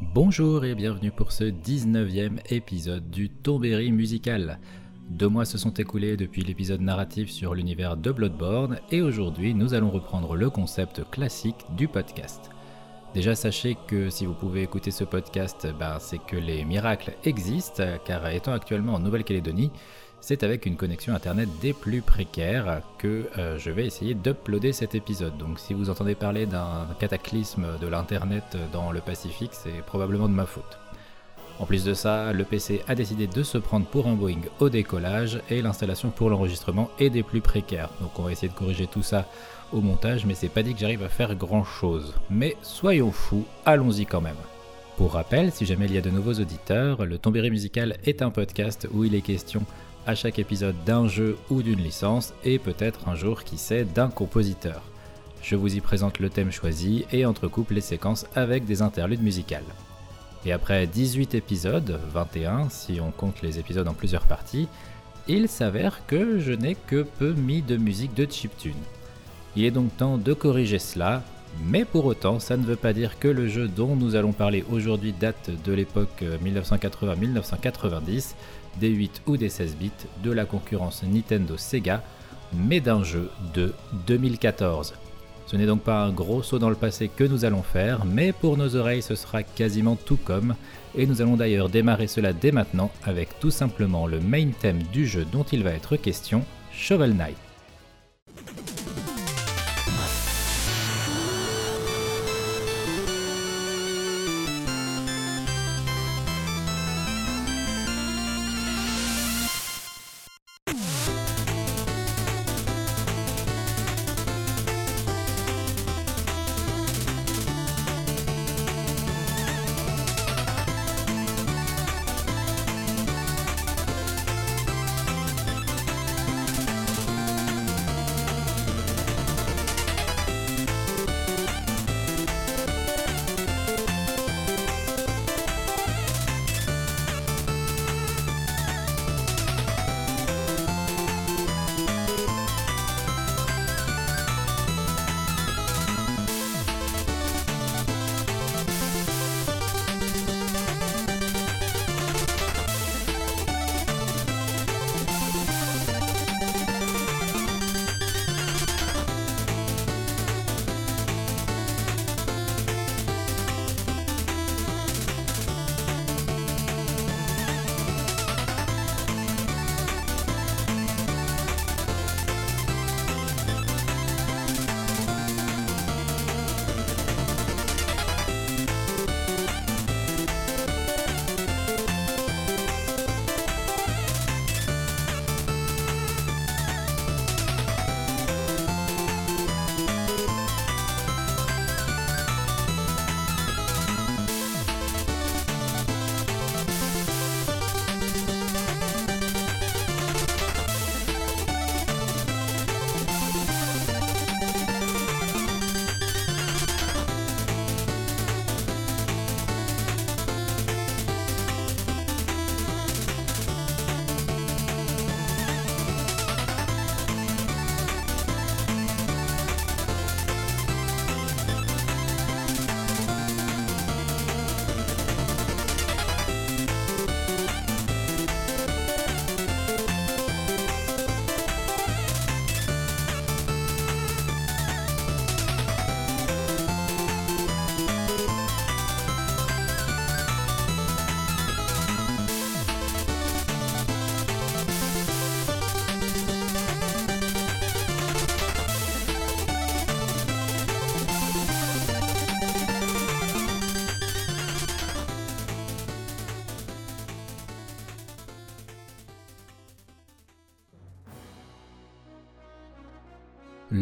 Bonjour et bienvenue pour ce 19e épisode du Tombéry musical. Deux mois se sont écoulés depuis l'épisode narratif sur l'univers de Bloodborne et aujourd'hui nous allons reprendre le concept classique du podcast. Déjà sachez que si vous pouvez écouter ce podcast, ben, c'est que les miracles existent car étant actuellement en Nouvelle-Calédonie, c'est avec une connexion internet des plus précaires que euh, je vais essayer d'uploader cet épisode. Donc si vous entendez parler d'un cataclysme de l'internet dans le Pacifique, c'est probablement de ma faute. En plus de ça, le PC a décidé de se prendre pour un Boeing au décollage et l'installation pour l'enregistrement est des plus précaires. Donc on va essayer de corriger tout ça au montage, mais c'est pas dit que j'arrive à faire grand chose. Mais soyons fous, allons-y quand même. Pour rappel, si jamais il y a de nouveaux auditeurs, le Tombéry Musical est un podcast où il est question à chaque épisode d'un jeu ou d'une licence et peut-être un jour, qui sait, d'un compositeur. Je vous y présente le thème choisi et entrecoupe les séquences avec des interludes musicales. Et après 18 épisodes, 21 si on compte les épisodes en plusieurs parties, il s'avère que je n'ai que peu mis de musique de chiptune. Il est donc temps de corriger cela, mais pour autant, ça ne veut pas dire que le jeu dont nous allons parler aujourd'hui date de l'époque 1980-1990, des 8 ou des 16 bits de la concurrence Nintendo Sega, mais d'un jeu de 2014. Ce n'est donc pas un gros saut dans le passé que nous allons faire, mais pour nos oreilles ce sera quasiment tout comme, et nous allons d'ailleurs démarrer cela dès maintenant avec tout simplement le main thème du jeu dont il va être question, Shovel Knight.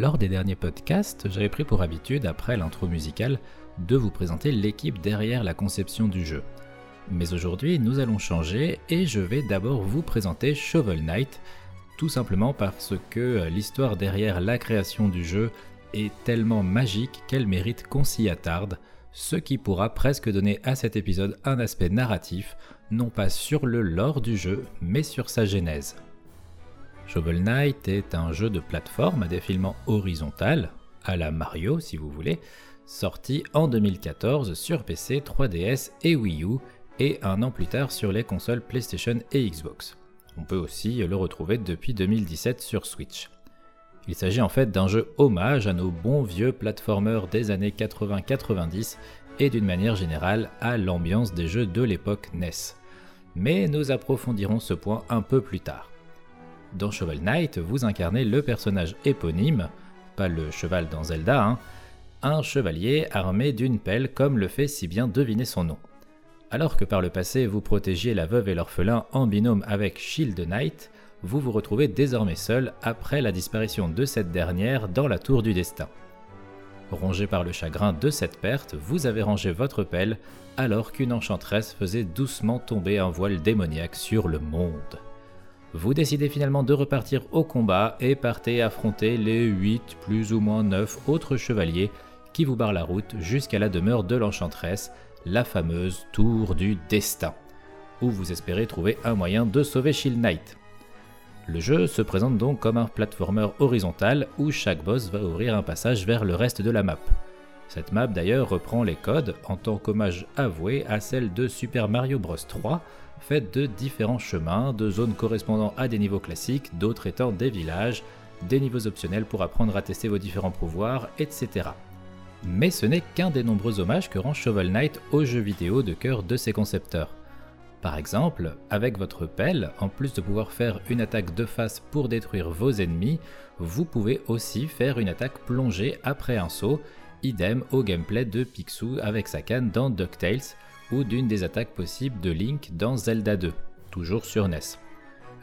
Lors des derniers podcasts, j'avais pris pour habitude, après l'intro musicale, de vous présenter l'équipe derrière la conception du jeu. Mais aujourd'hui, nous allons changer et je vais d'abord vous présenter Shovel Knight, tout simplement parce que l'histoire derrière la création du jeu est tellement magique qu'elle mérite qu'on s'y attarde, ce qui pourra presque donner à cet épisode un aspect narratif, non pas sur le lore du jeu, mais sur sa genèse. Shovel Knight est un jeu de plateforme à défilement horizontal, à la Mario si vous voulez, sorti en 2014 sur PC, 3DS et Wii U, et un an plus tard sur les consoles PlayStation et Xbox. On peut aussi le retrouver depuis 2017 sur Switch. Il s'agit en fait d'un jeu hommage à nos bons vieux platformers des années 80-90 et d'une manière générale à l'ambiance des jeux de l'époque NES. Mais nous approfondirons ce point un peu plus tard. Dans Shovel Knight, vous incarnez le personnage éponyme, pas le cheval dans Zelda, hein, un chevalier armé d'une pelle comme le fait si bien deviner son nom. Alors que par le passé vous protégiez la veuve et l'orphelin en binôme avec Shield Knight, vous vous retrouvez désormais seul après la disparition de cette dernière dans la tour du destin. Rongé par le chagrin de cette perte, vous avez rangé votre pelle alors qu'une enchanteresse faisait doucement tomber un voile démoniaque sur le monde. Vous décidez finalement de repartir au combat et partez affronter les 8 plus ou moins 9 autres chevaliers qui vous barrent la route jusqu'à la demeure de l'enchanteresse, la fameuse Tour du Destin, où vous espérez trouver un moyen de sauver Shield Knight. Le jeu se présente donc comme un platformer horizontal où chaque boss va ouvrir un passage vers le reste de la map. Cette map d'ailleurs reprend les codes en tant qu'hommage avoué à celle de Super Mario Bros 3, faite de différents chemins, de zones correspondant à des niveaux classiques, d'autres étant des villages, des niveaux optionnels pour apprendre à tester vos différents pouvoirs, etc. Mais ce n'est qu'un des nombreux hommages que rend Shovel Knight au jeu vidéo de cœur de ses concepteurs. Par exemple, avec votre pelle, en plus de pouvoir faire une attaque de face pour détruire vos ennemis, vous pouvez aussi faire une attaque plongée après un saut, idem au gameplay de Picsou avec sa canne dans DuckTales, ou d'une des attaques possibles de Link dans Zelda 2, toujours sur NES.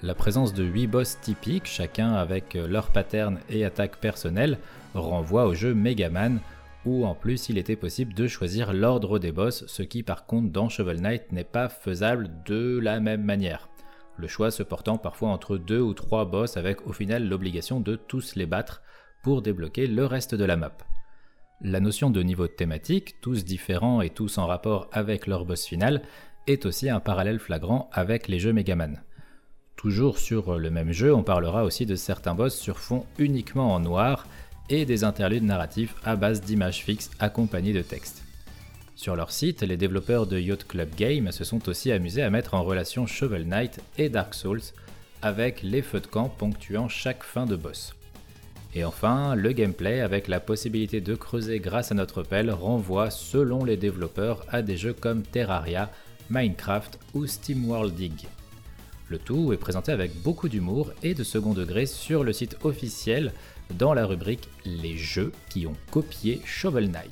La présence de 8 boss typiques, chacun avec leur pattern et attaque personnelle, renvoie au jeu Mega Man, où en plus il était possible de choisir l'ordre des boss, ce qui par contre dans Shovel Knight n'est pas faisable de la même manière. Le choix se portant parfois entre deux ou trois boss avec au final l'obligation de tous les battre pour débloquer le reste de la map. La notion de niveau thématique, tous différents et tous en rapport avec leur boss final, est aussi un parallèle flagrant avec les jeux Megaman. Toujours sur le même jeu, on parlera aussi de certains boss sur fond uniquement en noir, et des interludes narratifs à base d'images fixes accompagnées de texte. Sur leur site, les développeurs de Yacht Club Game se sont aussi amusés à mettre en relation Shovel Knight et Dark Souls avec les feux de camp ponctuant chaque fin de boss. Et enfin, le gameplay avec la possibilité de creuser grâce à notre pelle renvoie selon les développeurs à des jeux comme Terraria, Minecraft ou SteamWorld Dig. Le tout est présenté avec beaucoup d'humour et de second degré sur le site officiel dans la rubrique Les jeux qui ont copié Shovel Knight.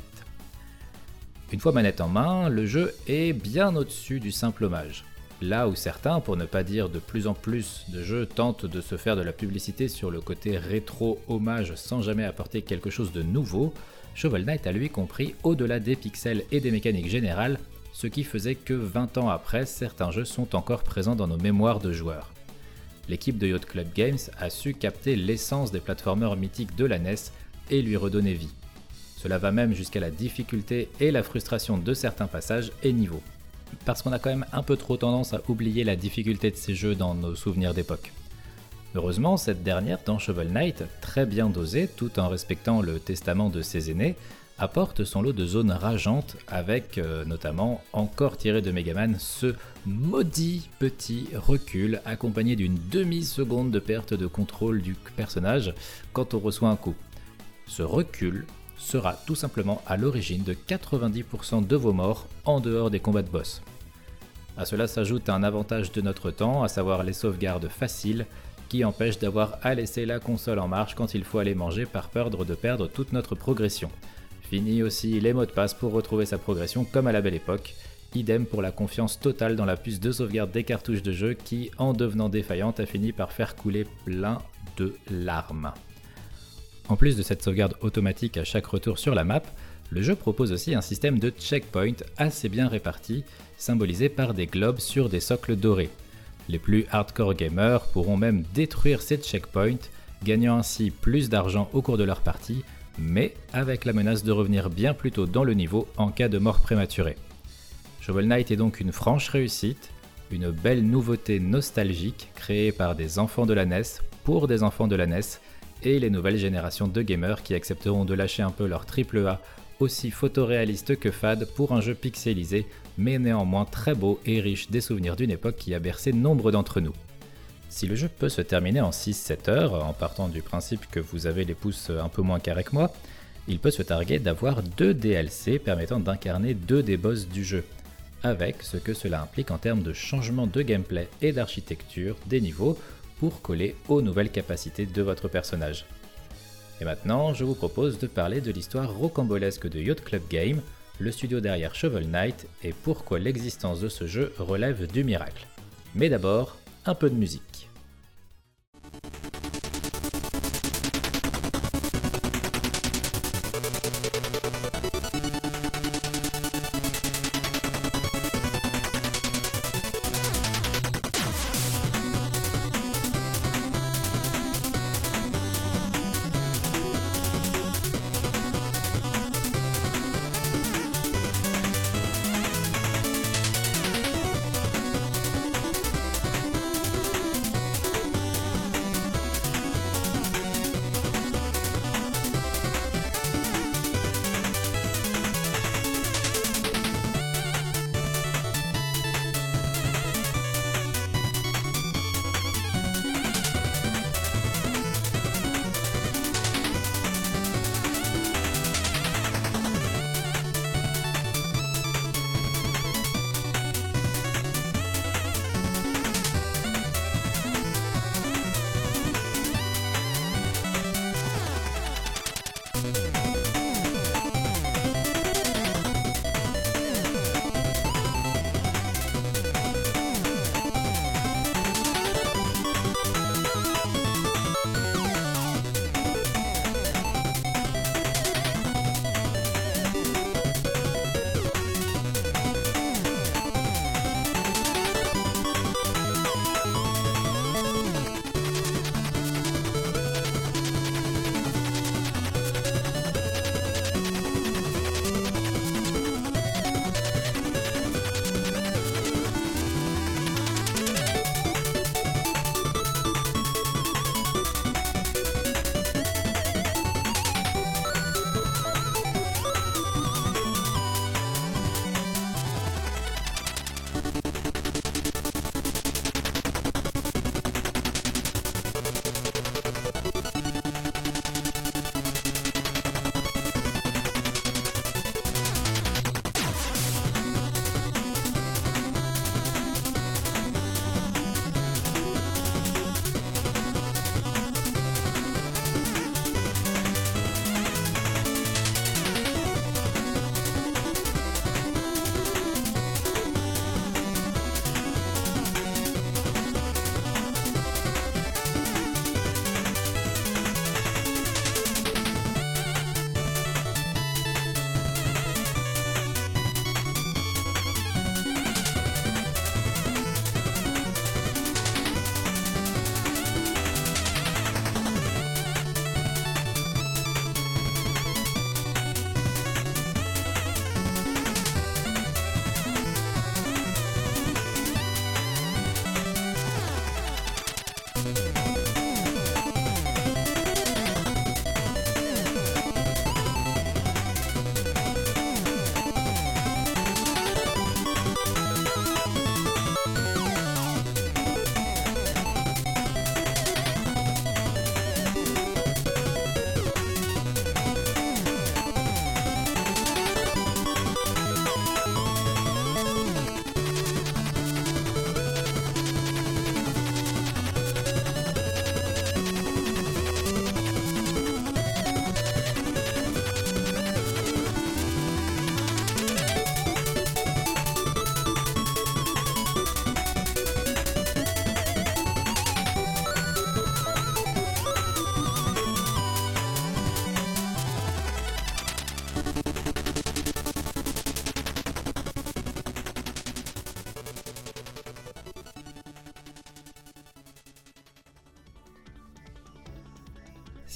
Une fois manette en main, le jeu est bien au-dessus du simple hommage. Là où certains, pour ne pas dire de plus en plus de jeux, tentent de se faire de la publicité sur le côté rétro-hommage sans jamais apporter quelque chose de nouveau, Shovel Knight a lui compris au-delà des pixels et des mécaniques générales, ce qui faisait que 20 ans après, certains jeux sont encore présents dans nos mémoires de joueurs l'équipe de Yacht Club Games a su capter l'essence des platformers mythiques de la NES et lui redonner vie. Cela va même jusqu'à la difficulté et la frustration de certains passages et niveaux. Parce qu'on a quand même un peu trop tendance à oublier la difficulté de ces jeux dans nos souvenirs d'époque. Heureusement, cette dernière dans Shovel Knight, très bien dosée tout en respectant le testament de ses aînés, apporte son lot de zones rageantes avec euh, notamment encore tiré de Megaman ce maudit petit recul accompagné d'une demi-seconde de perte de contrôle du personnage quand on reçoit un coup. Ce recul sera tout simplement à l'origine de 90% de vos morts en dehors des combats de boss. A cela s'ajoute un avantage de notre temps, à savoir les sauvegardes faciles, qui empêchent d'avoir à laisser la console en marche quand il faut aller manger par peur de perdre toute notre progression. Fini aussi les mots de passe pour retrouver sa progression comme à la belle époque. Idem pour la confiance totale dans la puce de sauvegarde des cartouches de jeu qui, en devenant défaillante, a fini par faire couler plein de larmes. En plus de cette sauvegarde automatique à chaque retour sur la map, le jeu propose aussi un système de checkpoint assez bien réparti, symbolisé par des globes sur des socles dorés. Les plus hardcore gamers pourront même détruire ces checkpoints, gagnant ainsi plus d'argent au cours de leur partie, mais avec la menace de revenir bien plus tôt dans le niveau en cas de mort prématurée. Shovel Knight est donc une franche réussite, une belle nouveauté nostalgique créée par des enfants de la NES pour des enfants de la NES et les nouvelles générations de gamers qui accepteront de lâcher un peu leur AAA aussi photoréaliste que fade pour un jeu pixelisé, mais néanmoins très beau et riche des souvenirs d'une époque qui a bercé nombre d'entre nous. Si le jeu peut se terminer en 6-7 heures, en partant du principe que vous avez les pouces un peu moins carrés que moi, il peut se targuer d'avoir deux DLC permettant d'incarner deux des boss du jeu, avec ce que cela implique en termes de changement de gameplay et d'architecture des niveaux pour coller aux nouvelles capacités de votre personnage. Et maintenant, je vous propose de parler de l'histoire rocambolesque de Yacht Club Game, le studio derrière Shovel Knight, et pourquoi l'existence de ce jeu relève du miracle. Mais d'abord, un peu de musique.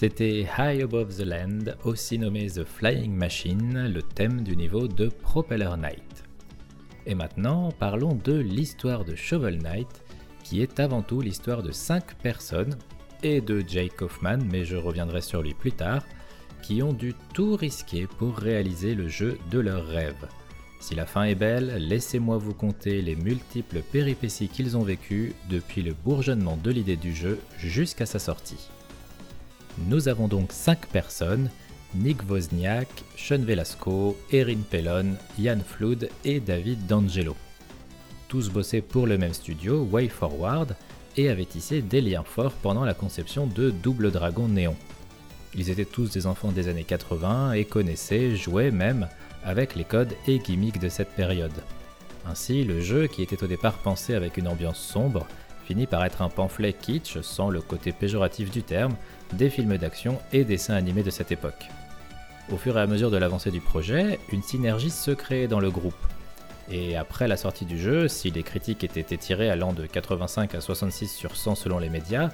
C'était High Above the Land, aussi nommé The Flying Machine, le thème du niveau de Propeller Knight. Et maintenant, parlons de l'histoire de Shovel Knight, qui est avant tout l'histoire de 5 personnes, et de Jake Kaufman, mais je reviendrai sur lui plus tard, qui ont dû tout risquer pour réaliser le jeu de leurs rêves. Si la fin est belle, laissez-moi vous conter les multiples péripéties qu'ils ont vécues depuis le bourgeonnement de l'idée du jeu jusqu'à sa sortie. Nous avons donc 5 personnes, Nick Wozniak, Sean Velasco, Erin Pellon, Ian Flood et David D'Angelo. Tous bossaient pour le même studio, Way Forward, et avaient tissé des liens forts pendant la conception de Double Dragon Néon. Ils étaient tous des enfants des années 80 et connaissaient, jouaient même avec les codes et gimmicks de cette période. Ainsi, le jeu, qui était au départ pensé avec une ambiance sombre, finit par être un pamphlet kitsch sans le côté péjoratif du terme, des films d'action et dessins animés de cette époque. Au fur et à mesure de l'avancée du projet, une synergie se crée dans le groupe. Et après la sortie du jeu, si les critiques étaient étirées allant de 85 à 66 sur 100 selon les médias,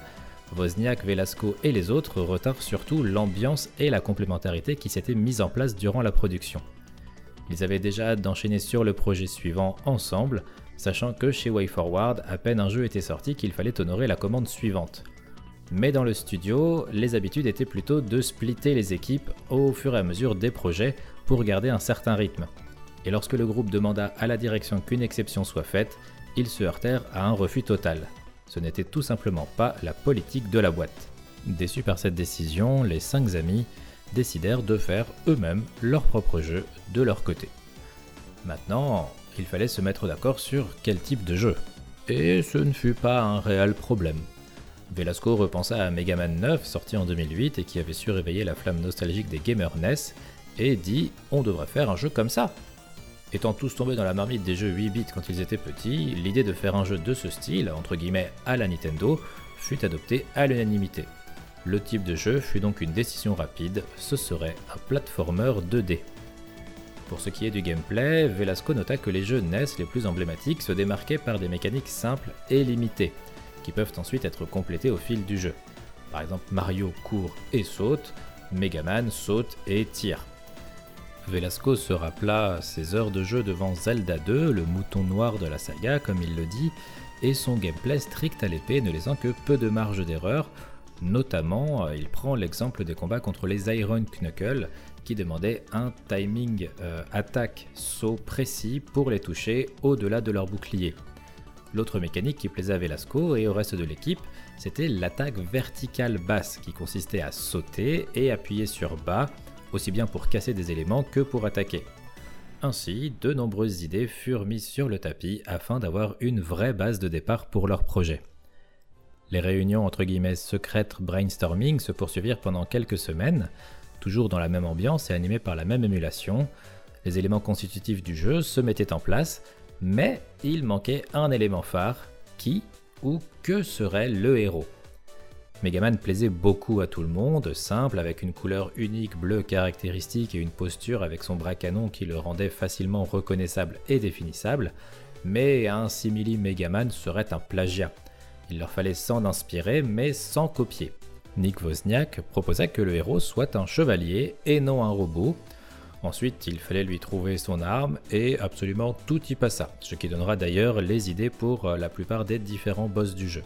Wozniak, Velasco et les autres retinrent surtout l'ambiance et la complémentarité qui s'étaient mises en place durant la production. Ils avaient déjà hâte d'enchaîner sur le projet suivant ensemble, sachant que chez WayForward, à peine un jeu était sorti qu'il fallait honorer la commande suivante. Mais dans le studio, les habitudes étaient plutôt de splitter les équipes au fur et à mesure des projets pour garder un certain rythme. Et lorsque le groupe demanda à la direction qu'une exception soit faite, ils se heurtèrent à un refus total. Ce n'était tout simplement pas la politique de la boîte. Déçus par cette décision, les cinq amis décidèrent de faire eux-mêmes leur propre jeu de leur côté. Maintenant, il fallait se mettre d'accord sur quel type de jeu. Et ce ne fut pas un réel problème. Velasco repensa à Mega Man 9 sorti en 2008 et qui avait su réveiller la flamme nostalgique des gamers NES et dit on devrait faire un jeu comme ça. Étant tous tombés dans la marmite des jeux 8 bits quand ils étaient petits, l'idée de faire un jeu de ce style, entre guillemets à la Nintendo, fut adoptée à l'unanimité. Le type de jeu fut donc une décision rapide, ce serait un platformer 2D. Pour ce qui est du gameplay, Velasco nota que les jeux NES les plus emblématiques se démarquaient par des mécaniques simples et limitées, peuvent ensuite être complétées au fil du jeu. Par exemple Mario court et saute, Mega Man saute et tire. Velasco se rappela ses heures de jeu devant Zelda 2, le mouton noir de la saga comme il le dit, et son gameplay strict à l'épée ne laissant que peu de marge d'erreur, Notamment, euh, il prend l'exemple des combats contre les Iron Knuckle qui demandaient un timing euh, attaque-saut précis pour les toucher au-delà de leur bouclier. L'autre mécanique qui plaisait à Velasco et au reste de l'équipe, c'était l'attaque verticale basse qui consistait à sauter et appuyer sur bas, aussi bien pour casser des éléments que pour attaquer. Ainsi, de nombreuses idées furent mises sur le tapis afin d'avoir une vraie base de départ pour leur projet. Les réunions entre guillemets secrètes brainstorming se poursuivirent pendant quelques semaines, toujours dans la même ambiance et animées par la même émulation. Les éléments constitutifs du jeu se mettaient en place, mais il manquait un élément phare, qui ou que serait le héros. Megaman plaisait beaucoup à tout le monde, simple avec une couleur unique bleue caractéristique et une posture avec son bras canon qui le rendait facilement reconnaissable et définissable, mais un simili Megaman serait un plagiat. Il leur fallait s'en inspirer, mais sans copier. Nick Wozniak proposa que le héros soit un chevalier et non un robot. Ensuite, il fallait lui trouver son arme et absolument tout y passa, ce qui donnera d'ailleurs les idées pour euh, la plupart des différents boss du jeu.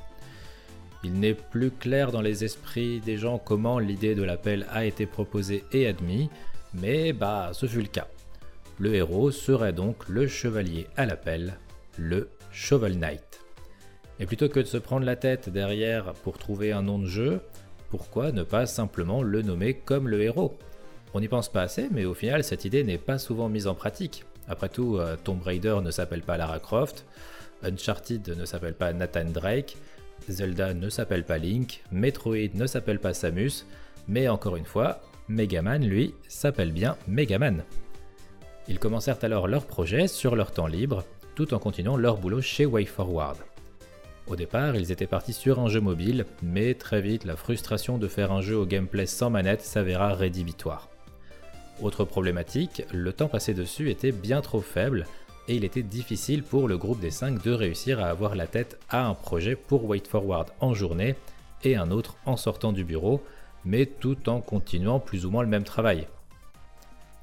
Il n'est plus clair dans les esprits des gens comment l'idée de l'appel a été proposée et admise, mais bah ce fut le cas. Le héros serait donc le chevalier à l'appel, le Shovel Knight. Et plutôt que de se prendre la tête derrière pour trouver un nom de jeu, pourquoi ne pas simplement le nommer comme le héros? On n'y pense pas assez, mais au final, cette idée n'est pas souvent mise en pratique. Après tout, euh, Tomb Raider ne s'appelle pas Lara Croft, Uncharted ne s'appelle pas Nathan Drake, Zelda ne s'appelle pas Link, Metroid ne s'appelle pas Samus, mais encore une fois, Megaman, lui, s'appelle bien Megaman. Ils commencèrent alors leur projet sur leur temps libre, tout en continuant leur boulot chez WayForward. Au départ, ils étaient partis sur un jeu mobile, mais très vite, la frustration de faire un jeu au gameplay sans manette s'avéra rédhibitoire. Autre problématique, le temps passé dessus était bien trop faible, et il était difficile pour le groupe des 5 de réussir à avoir la tête à un projet pour Wait Forward en journée et un autre en sortant du bureau, mais tout en continuant plus ou moins le même travail.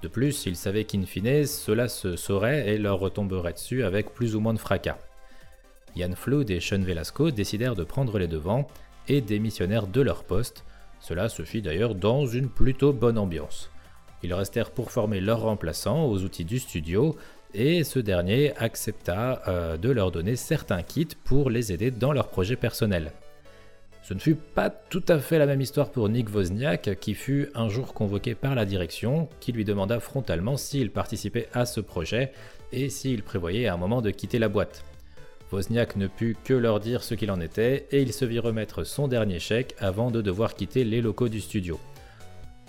De plus, ils savaient qu'in fine, cela se saurait et leur retomberait dessus avec plus ou moins de fracas. Yann Flood et Sean Velasco décidèrent de prendre les devants et démissionnèrent de leur poste, Cela se fit d'ailleurs dans une plutôt bonne ambiance. Ils restèrent pour former leur remplaçant aux outils du studio et ce dernier accepta euh, de leur donner certains kits pour les aider dans leurs projets personnels. Ce ne fut pas tout à fait la même histoire pour Nick Wozniak, qui fut un jour convoqué par la direction, qui lui demanda frontalement s'il participait à ce projet et s'il prévoyait à un moment de quitter la boîte. Wozniak ne put que leur dire ce qu'il en était et il se vit remettre son dernier chèque avant de devoir quitter les locaux du studio.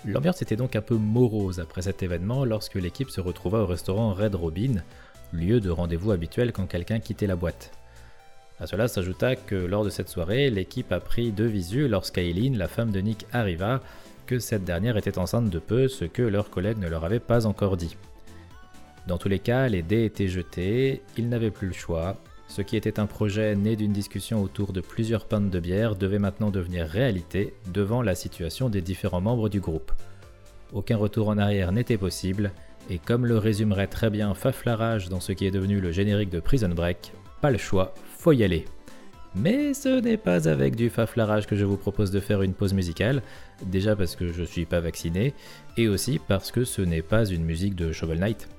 L'ambiance était donc un peu morose après cet événement lorsque l'équipe se retrouva au restaurant Red Robin, lieu de rendez-vous habituel quand quelqu'un quittait la boîte. À cela s'ajouta que lors de cette soirée, l'équipe apprit de visu lorsqu'Aileen, la femme de Nick, arriva, que cette dernière était enceinte de peu, ce que leurs collègues ne leur avaient pas encore dit. Dans tous les cas, les dés étaient jetés, ils n'avaient plus le choix, ce qui était un projet né d'une discussion autour de plusieurs pintes de bière devait maintenant devenir réalité devant la situation des différents membres du groupe. Aucun retour en arrière n'était possible, et comme le résumerait très bien Faflarage dans ce qui est devenu le générique de Prison Break, pas le choix, faut y aller. Mais ce n'est pas avec du faflarage que je vous propose de faire une pause musicale, déjà parce que je suis pas vacciné, et aussi parce que ce n'est pas une musique de Shovel Knight.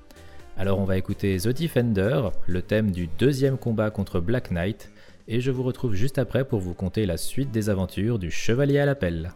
Alors on va écouter The Defender, le thème du deuxième combat contre Black Knight, et je vous retrouve juste après pour vous conter la suite des aventures du Chevalier à l'appel.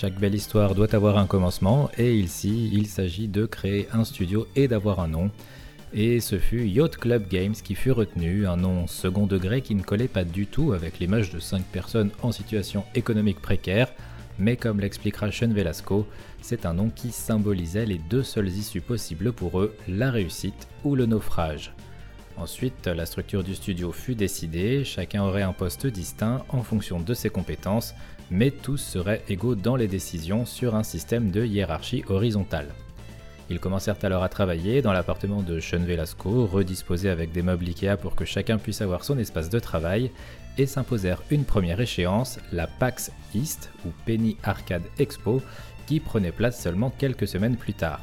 Chaque belle histoire doit avoir un commencement et ici il s'agit de créer un studio et d'avoir un nom. et ce fut Yacht Club Games qui fut retenu, un nom second degré qui ne collait pas du tout avec l'image de 5 personnes en situation économique précaire, mais comme l'expliquera Sean Velasco, c'est un nom qui symbolisait les deux seules issues possibles pour eux, la réussite ou le naufrage. Ensuite, la structure du studio fut décidée, chacun aurait un poste distinct en fonction de ses compétences, mais tous seraient égaux dans les décisions sur un système de hiérarchie horizontale. Ils commencèrent alors à travailler dans l'appartement de Sean Velasco, redisposé avec des meubles Ikea pour que chacun puisse avoir son espace de travail, et s'imposèrent une première échéance, la PAX East, ou Penny Arcade Expo, qui prenait place seulement quelques semaines plus tard.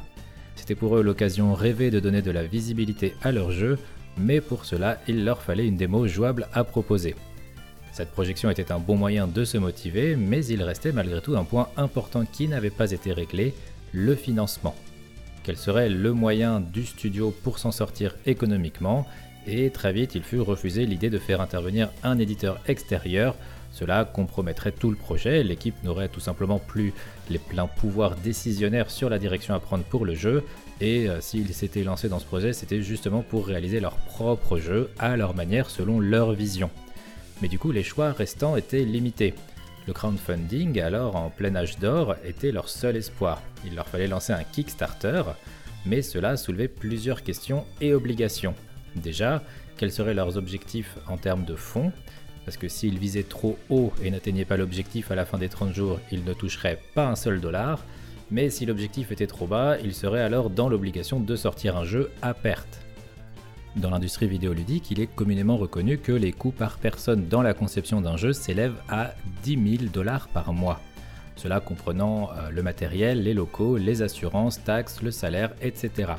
C'était pour eux l'occasion rêvée de donner de la visibilité à leur jeu, mais pour cela, il leur fallait une démo jouable à proposer. Cette projection était un bon moyen de se motiver, mais il restait malgré tout un point important qui n'avait pas été réglé, le financement. Quel serait le moyen du studio pour s'en sortir économiquement? Et très vite, il fut refusé l'idée de faire intervenir un éditeur extérieur. Cela compromettrait tout le projet, l'équipe n'aurait tout simplement plus les pleins pouvoirs décisionnaires sur la direction à prendre pour le jeu, et euh, s'ils s'étaient lancés dans ce projet, c'était justement pour réaliser leur propre jeu à leur manière selon leur vision. Mais du coup, les choix restants étaient limités. Le crowdfunding, alors en plein âge d'or, était leur seul espoir. Il leur fallait lancer un Kickstarter, mais cela soulevait plusieurs questions et obligations. Déjà, quels seraient leurs objectifs en termes de fonds? Parce que s'ils visaient trop haut et n'atteignaient pas l'objectif à la fin des 30 jours, ils ne toucheraient pas un seul dollar mais si l'objectif était trop bas, il serait alors dans l'obligation de sortir un jeu à perte. Dans l'industrie vidéoludique, il est communément reconnu que les coûts par personne dans la conception d'un jeu s'élèvent à 10 000 dollars par mois. Cela comprenant euh, le matériel, les locaux, les assurances, taxes, le salaire, etc.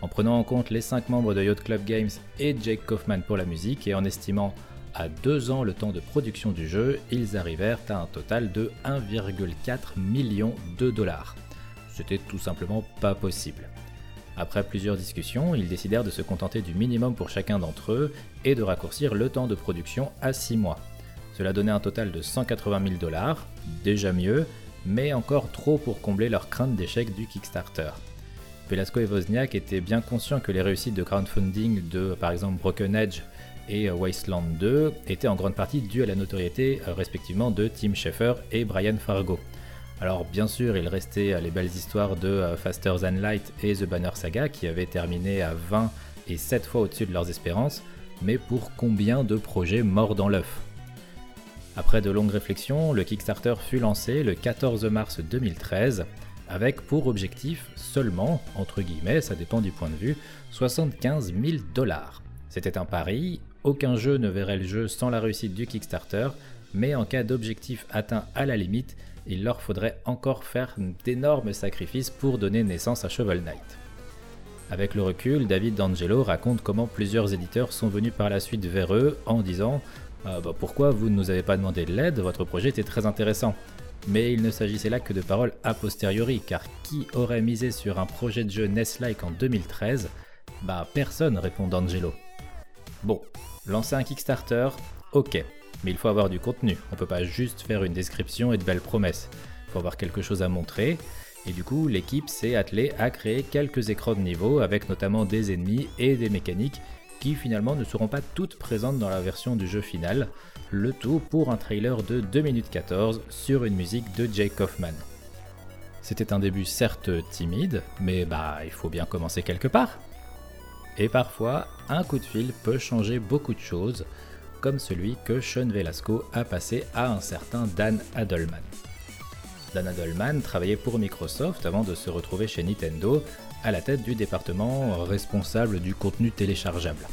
En prenant en compte les 5 membres de Yacht Club Games et Jake Kaufman pour la musique et en estimant à 2 ans le temps de production du jeu, ils arrivèrent à un total de 1,4 million de dollars. C'était tout simplement pas possible. Après plusieurs discussions, ils décidèrent de se contenter du minimum pour chacun d'entre eux et de raccourcir le temps de production à 6 mois. Cela donnait un total de 180 000 dollars, déjà mieux, mais encore trop pour combler leur crainte d'échec du Kickstarter. Velasco et Wozniak étaient bien conscients que les réussites de crowdfunding de par exemple Broken Edge et Wasteland 2 étaient en grande partie dues à la notoriété euh, respectivement de Tim Schafer et Brian Fargo. Alors bien sûr, il restait euh, les belles histoires de Faster Than Light et The Banner Saga qui avaient terminé à 20 et 7 fois au-dessus de leurs espérances, mais pour combien de projets morts dans l'œuf? Après de longues réflexions, le Kickstarter fut lancé le 14 mars 2013 avec pour objectif seulement, entre guillemets, ça dépend du point de vue, 75 000 dollars. C'était un pari, aucun jeu ne verrait le jeu sans la réussite du Kickstarter, mais en cas d'objectif atteint à la limite, il leur faudrait encore faire d'énormes sacrifices pour donner naissance à Shovel Knight. Avec le recul, David D'Angelo raconte comment plusieurs éditeurs sont venus par la suite vers eux en disant ah bah, Pourquoi vous ne nous avez pas demandé de l'aide? Votre projet était très intéressant. Mais il ne s'agissait là que de paroles a posteriori, car qui aurait misé sur un projet de jeu NES-like en 2013 Bah personne, répond D'Angelo. Bon, lancer un Kickstarter, ok, mais il faut avoir du contenu. On peut pas juste faire une description et de belles promesses. Il faut avoir quelque chose à montrer. Et du coup, l'équipe s'est attelée à créer quelques écrans de niveau avec notamment des ennemis et des mécaniques qui finalement ne seront pas toutes présentes dans la version du jeu final. Le tout pour un trailer de 2 minutes 14 sur une musique de Jake Kaufman. C'était un début certes timide, mais bah il faut bien commencer quelque part. Et parfois, un coup de fil peut changer beaucoup de choses, comme celui que Sean Velasco a passé à un certain Dan Adelman. Dan Adelman travaillait pour Microsoft avant de se retrouver chez Nintendo à la tête du département responsable du contenu téléchargeable.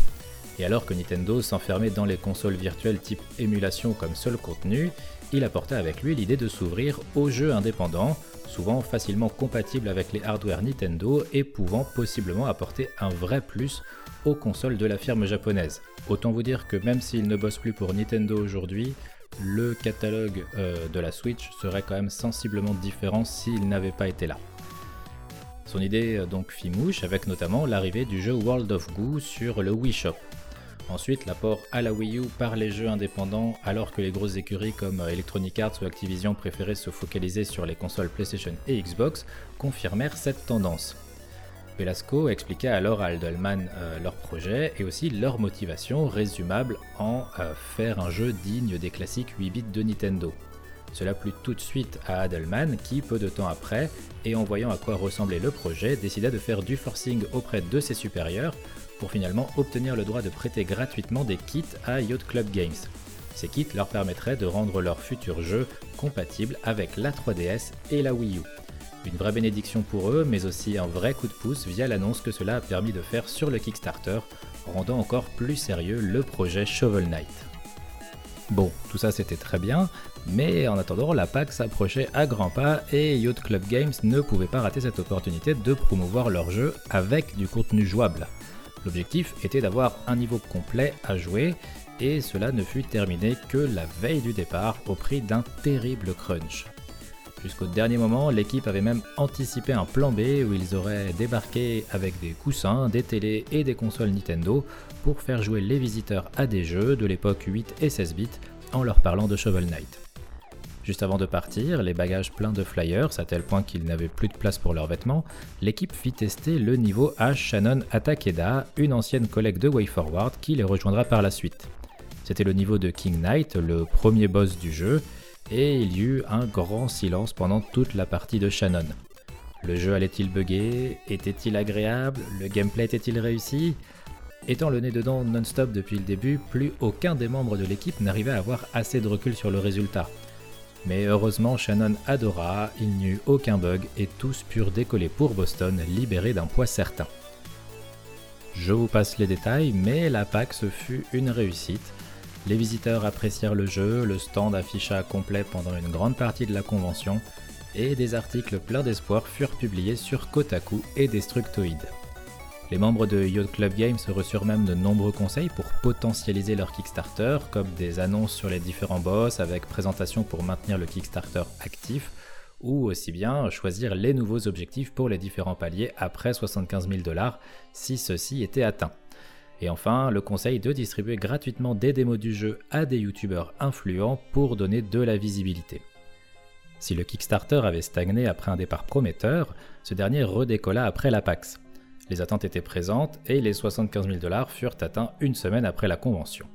Et alors que Nintendo s'enfermait dans les consoles virtuelles type émulation comme seul contenu, il apporta avec lui l'idée de s'ouvrir aux jeux indépendants, souvent facilement compatibles avec les hardware Nintendo et pouvant possiblement apporter un vrai plus aux consoles de la firme japonaise. Autant vous dire que même s'il ne bosse plus pour Nintendo aujourd'hui, le catalogue euh, de la Switch serait quand même sensiblement différent s'il n'avait pas été là. Son idée euh, donc fit mouche avec notamment l'arrivée du jeu World of Goo sur le Wii Shop, Ensuite, l'apport à la Wii U par les jeux indépendants, alors que les grosses écuries comme Electronic Arts ou Activision préféraient se focaliser sur les consoles PlayStation et Xbox, confirmèrent cette tendance. Velasco expliquait alors à Aldelman euh, leur projet et aussi leur motivation résumable en euh, faire un jeu digne des classiques 8 bits de Nintendo. Cela plut tout de suite à Adelman qui, peu de temps après, et en voyant à quoi ressemblait le projet, décida de faire du forcing auprès de ses supérieurs pour finalement obtenir le droit de prêter gratuitement des kits à Yacht Club Games. Ces kits leur permettraient de rendre leur futur jeu compatible avec la 3DS et la Wii U. Une vraie bénédiction pour eux, mais aussi un vrai coup de pouce via l'annonce que cela a permis de faire sur le Kickstarter, rendant encore plus sérieux le projet Shovel Knight. Bon, tout ça c'était très bien, mais en attendant, la PAX s'approchait à grands pas et Yacht Club Games ne pouvait pas rater cette opportunité de promouvoir leur jeu avec du contenu jouable. L'objectif était d'avoir un niveau complet à jouer et cela ne fut terminé que la veille du départ au prix d'un terrible crunch. Jusqu'au dernier moment, l'équipe avait même anticipé un plan B où ils auraient débarqué avec des coussins, des télés et des consoles Nintendo pour faire jouer les visiteurs à des jeux de l'époque 8 et 16 bits en leur parlant de Shovel Knight. Juste avant de partir, les bagages pleins de flyers à tel point qu'ils n'avaient plus de place pour leurs vêtements, l'équipe fit tester le niveau à Shannon Atakeda, une ancienne collègue de WayForward qui les rejoindra par la suite. C'était le niveau de King Knight, le premier boss du jeu, et il y eut un grand silence pendant toute la partie de Shannon. Le jeu allait-il bugger? Était-il agréable? Le gameplay était-il réussi? Étant le nez dedans non-stop depuis le début, plus aucun des membres de l'équipe n'arrivait à avoir assez de recul sur le résultat. Mais heureusement, Shannon adora, il n'y eut aucun bug et tous purent décoller pour Boston, libérés d'un poids certain. Je vous passe les détails, mais la PAX fut une réussite. Les visiteurs apprécièrent le jeu, le stand afficha complet pendant une grande partie de la convention, et des articles pleins d'espoir furent publiés sur Kotaku et Destructoid. Les membres de Yacht Club Games reçurent même de nombreux conseils pour potentialiser leur Kickstarter, comme des annonces sur les différents boss avec présentation pour maintenir le Kickstarter actif, ou aussi bien choisir les nouveaux objectifs pour les différents paliers après 75 000 dollars si ceux-ci étaient atteints. Et enfin, le conseil de distribuer gratuitement des démos du jeu à des youtubeurs influents pour donner de la visibilité. Si le Kickstarter avait stagné après un départ prometteur, ce dernier redécolla après la PAX. Les attentes étaient présentes et les 75 000 dollars furent atteints une semaine après la convention.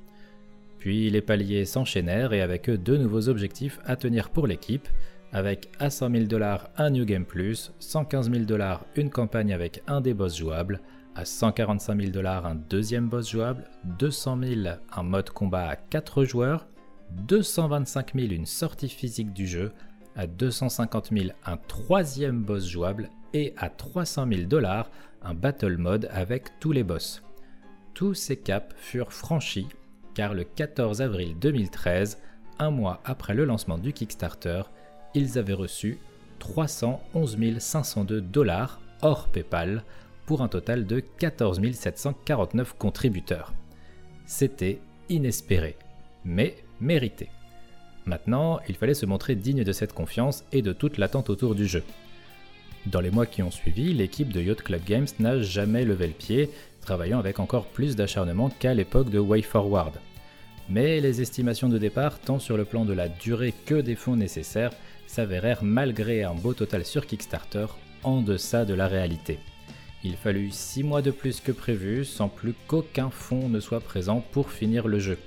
Puis les paliers s'enchaînèrent et avec eux deux nouveaux objectifs à tenir pour l'équipe, avec à 100 000 dollars un New Game Plus, 115 000 dollars une campagne avec un des boss jouables, à 145 000 dollars un deuxième boss jouable, 200 000 un mode combat à 4 joueurs, 225 000 une sortie physique du jeu, à 250 000 un troisième boss jouable et à 300 000 dollars un battle mode avec tous les boss. Tous ces caps furent franchis car le 14 avril 2013, un mois après le lancement du Kickstarter, ils avaient reçu 311 502 dollars hors PayPal pour un total de 14 749 contributeurs. C'était inespéré, mais mérité. Maintenant, il fallait se montrer digne de cette confiance et de toute l'attente autour du jeu. Dans les mois qui ont suivi, l'équipe de Yacht Club Games n'a jamais levé le pied, travaillant avec encore plus d'acharnement qu'à l'époque de Way Forward. Mais les estimations de départ, tant sur le plan de la durée que des fonds nécessaires, s'avérèrent malgré un beau total sur Kickstarter en deçà de la réalité. Il fallut 6 mois de plus que prévu sans plus qu'aucun fonds ne soit présent pour finir le jeu.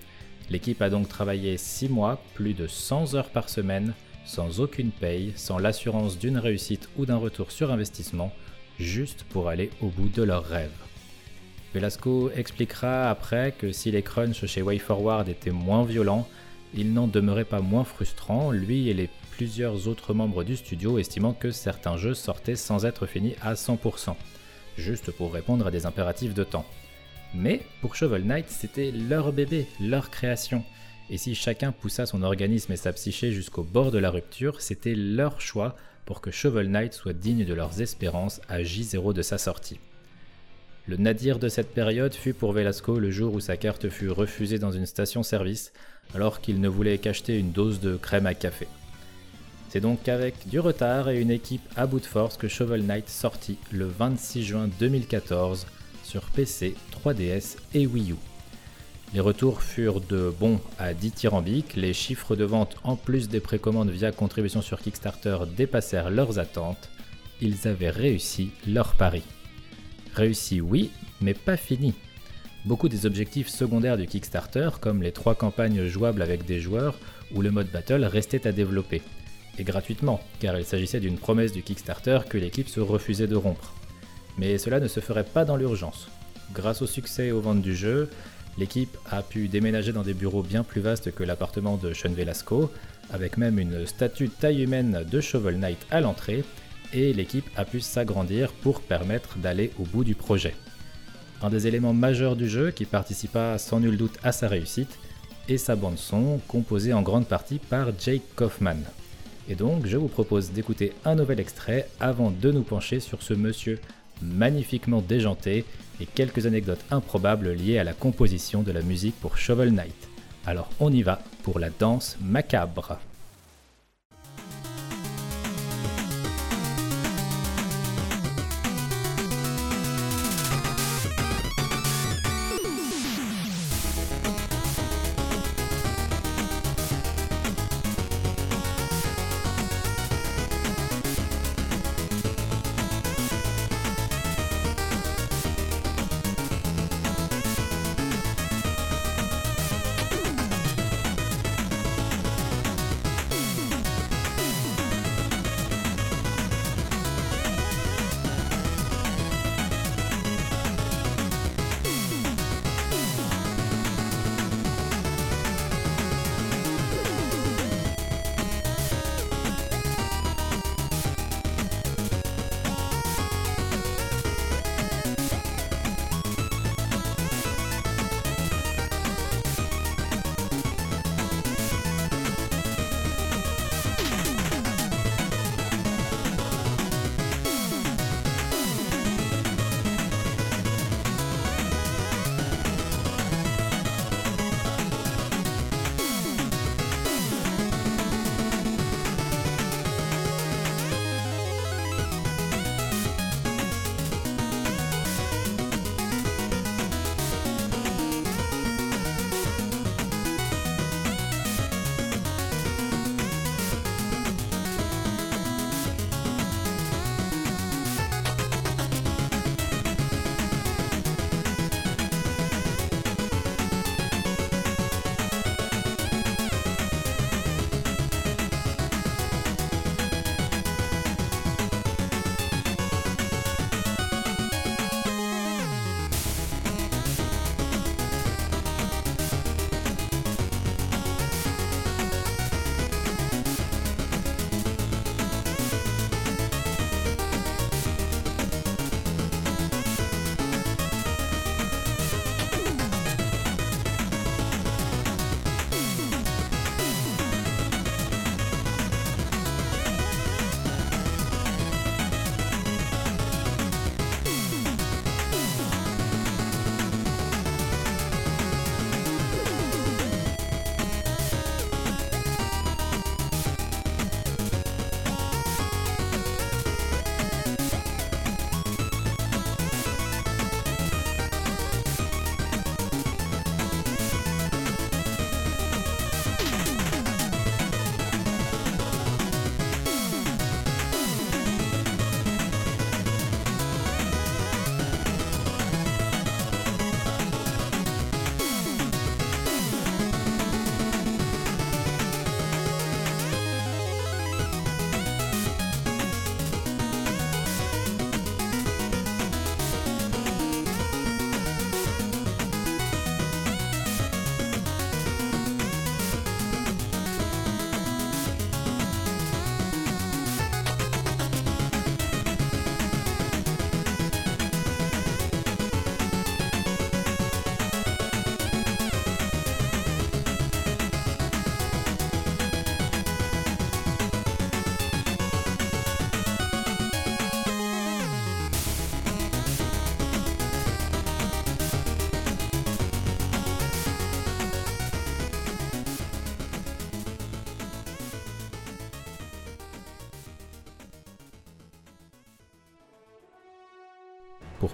L'équipe a donc travaillé 6 mois, plus de 100 heures par semaine, sans aucune paye, sans l'assurance d'une réussite ou d'un retour sur investissement, juste pour aller au bout de leurs rêves. Velasco expliquera après que si les crunchs chez WayForward étaient moins violents, il n'en demeurait pas moins frustrant, lui et les plusieurs autres membres du studio estimant que certains jeux sortaient sans être finis à 100% juste pour répondre à des impératifs de temps. Mais pour Shovel Knight, c'était leur bébé, leur création. Et si chacun poussa son organisme et sa psyché jusqu'au bord de la rupture, c'était leur choix pour que Shovel Knight soit digne de leurs espérances à J0 de sa sortie. Le nadir de cette période fut pour Velasco le jour où sa carte fut refusée dans une station-service alors qu'il ne voulait qu'acheter une dose de crème à café. C'est donc avec du retard et une équipe à bout de force que Shovel Knight sortit le 26 juin 2014 sur PC, 3DS et Wii U. Les retours furent de bons à dithyrambiques, les chiffres de vente en plus des précommandes via contribution sur Kickstarter dépassèrent leurs attentes, ils avaient réussi leur pari. Réussi oui, mais pas fini. Beaucoup des objectifs secondaires du Kickstarter, comme les trois campagnes jouables avec des joueurs ou le mode battle, restaient à développer. Et gratuitement, car il s'agissait d'une promesse du Kickstarter que l'équipe se refusait de rompre. Mais cela ne se ferait pas dans l'urgence. Grâce au succès et aux ventes du jeu, l'équipe a pu déménager dans des bureaux bien plus vastes que l'appartement de Sean Velasco, avec même une statue taille humaine de Shovel Knight à l'entrée, et l'équipe a pu s'agrandir pour permettre d'aller au bout du projet. Un des éléments majeurs du jeu qui participa sans nul doute à sa réussite est sa bande son, composée en grande partie par Jake Kaufman. Et donc je vous propose d'écouter un nouvel extrait avant de nous pencher sur ce monsieur magnifiquement déjanté et quelques anecdotes improbables liées à la composition de la musique pour Shovel Knight. Alors on y va pour la danse macabre.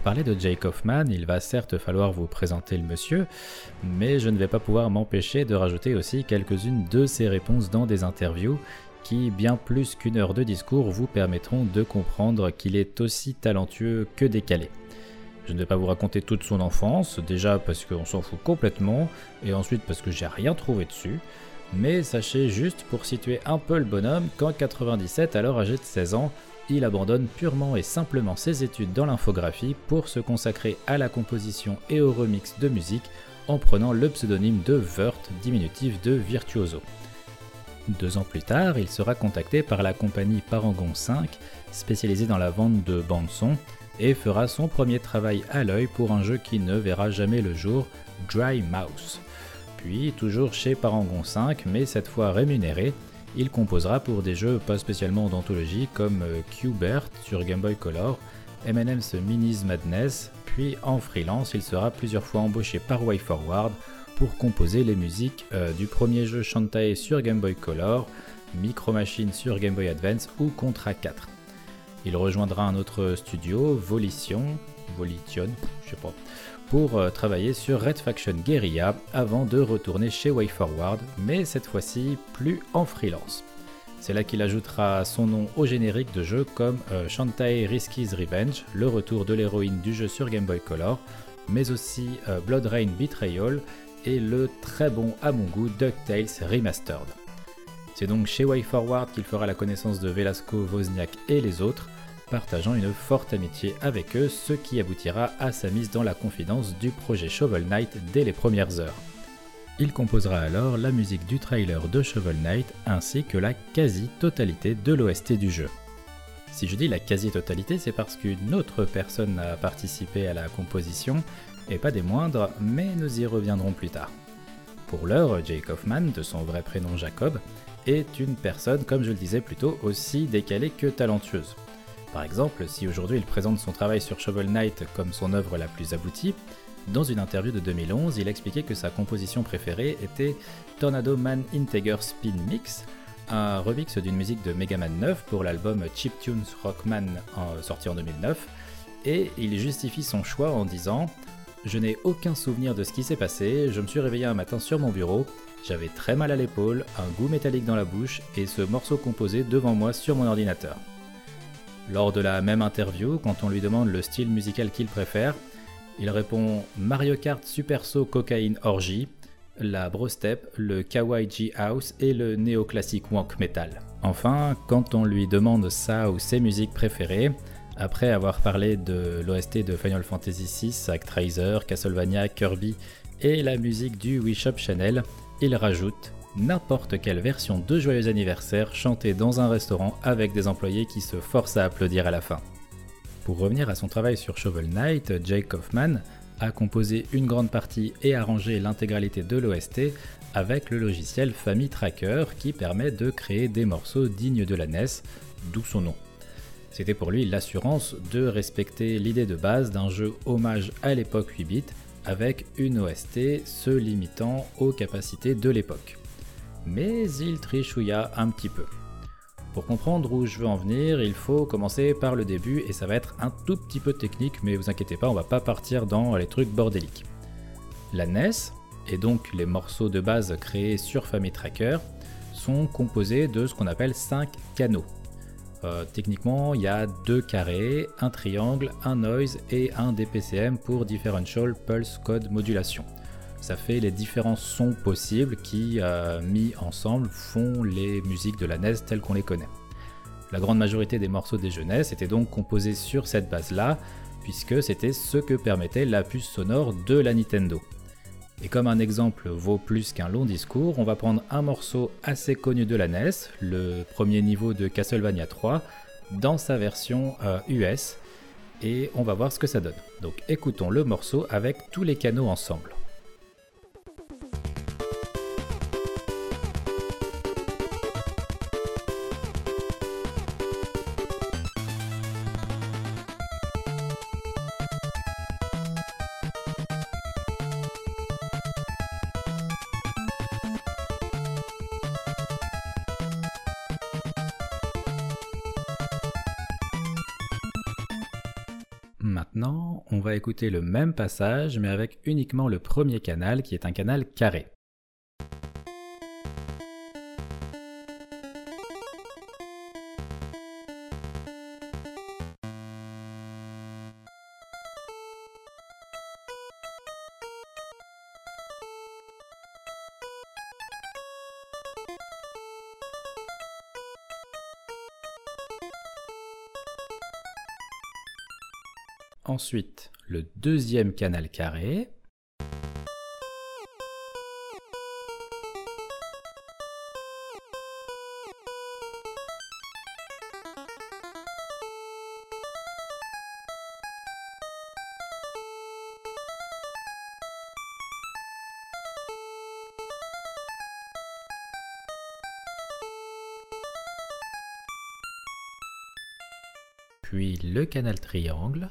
Parler de Jake Hoffman, il va certes falloir vous présenter le monsieur, mais je ne vais pas pouvoir m'empêcher de rajouter aussi quelques-unes de ses réponses dans des interviews qui, bien plus qu'une heure de discours, vous permettront de comprendre qu'il est aussi talentueux que décalé. Je ne vais pas vous raconter toute son enfance, déjà parce qu'on s'en fout complètement, et ensuite parce que j'ai rien trouvé dessus. Mais sachez juste pour situer un peu le bonhomme qu'en 97, alors âgé de 16 ans, il abandonne purement et simplement ses études dans l'infographie pour se consacrer à la composition et au remix de musique en prenant le pseudonyme de Vert, diminutif de virtuoso. Deux ans plus tard, il sera contacté par la compagnie Parangon 5, spécialisée dans la vente de bandes-son, et fera son premier travail à l'œil pour un jeu qui ne verra jamais le jour, Dry Mouse. Puis, toujours chez Parangon 5, mais cette fois rémunéré, il composera pour des jeux pas spécialement d'anthologie comme euh, Qbert sur Game Boy Color, M&M's Minis Madness, puis en freelance, il sera plusieurs fois embauché par WayForward pour composer les musiques euh, du premier jeu Shantae sur Game Boy Color, Micro Machine sur Game Boy Advance ou Contra 4. Il rejoindra un autre studio, Volition, Volition, je sais pas, pour euh, travailler sur Red Faction Guerrilla avant de retourner chez WayForward, mais cette fois-ci plus en freelance. C'est là qu'il ajoutera son nom au générique de jeux comme euh, Shantae Risky's Revenge, le retour de l'héroïne du jeu sur Game Boy Color, mais aussi euh, Blood Rain Betrayal et le très bon à mon goût DuckTales Remastered. C'est donc chez WayForward qu'il fera la connaissance de Velasco, Wozniak et les autres, partageant une forte amitié avec eux, ce qui aboutira à sa mise dans la confidence du projet Shovel Knight dès les premières heures. Il composera alors la musique du trailer de Shovel Knight ainsi que la quasi-totalité de l'OST du jeu. Si je dis la quasi-totalité, c'est parce qu'une autre personne a participé à la composition, et pas des moindres, mais nous y reviendrons plus tard. Pour l'heure, Jake Hoffman, de son vrai prénom Jacob, est une personne, comme je le disais plutôt, aussi décalée que talentueuse. Par exemple, si aujourd'hui il présente son travail sur Shovel Knight comme son œuvre la plus aboutie, dans une interview de 2011, il expliquait que sa composition préférée était Tornado Man Integer Spin Mix, un remix d'une musique de Mega Man 9 pour l'album Chiptunes Rockman sorti en 2009, et il justifie son choix en disant Je n'ai aucun souvenir de ce qui s'est passé, je me suis réveillé un matin sur mon bureau, j'avais très mal à l'épaule, un goût métallique dans la bouche et ce morceau composé devant moi sur mon ordinateur. Lors de la même interview, quand on lui demande le style musical qu'il préfère, il répond Mario Kart Super So Cocaine Orgy, la Brostep, le Kawaii G House et le néoclassique Wank Metal. Enfin, quand on lui demande ça ou ses musiques préférées, après avoir parlé de l'OST de Final Fantasy VI, Actraiser, Castlevania, Kirby et la musique du Wii Shop Channel, il rajoute n'importe quelle version de Joyeux anniversaire chantée dans un restaurant avec des employés qui se forcent à applaudir à la fin. Pour revenir à son travail sur Shovel Knight, Jake Kaufman a composé une grande partie et arrangé l'intégralité de l'OST avec le logiciel Family Tracker qui permet de créer des morceaux dignes de la NES, d'où son nom. C'était pour lui l'assurance de respecter l'idée de base d'un jeu hommage à l'époque 8 bits avec une OST se limitant aux capacités de l'époque. Mais il trichouilla un petit peu. Pour comprendre où je veux en venir, il faut commencer par le début et ça va être un tout petit peu technique, mais vous inquiétez pas, on va pas partir dans les trucs bordéliques. La NES, et donc les morceaux de base créés sur Family Tracker, sont composés de ce qu'on appelle 5 canaux. Euh, techniquement, il y a deux carrés, un triangle, un noise et un DPCM pour Differential Pulse Code Modulation ça fait les différents sons possibles qui, euh, mis ensemble, font les musiques de la NES telles qu'on les connaît. La grande majorité des morceaux des jeunesses étaient donc composés sur cette base-là, puisque c'était ce que permettait la puce sonore de la Nintendo. Et comme un exemple vaut plus qu'un long discours, on va prendre un morceau assez connu de la NES, le premier niveau de Castlevania 3, dans sa version US, euh, et on va voir ce que ça donne. Donc écoutons le morceau avec tous les canaux ensemble. écouter le même passage mais avec uniquement le premier canal qui est un canal carré. Ensuite, le deuxième canal carré. puis le canal triangle.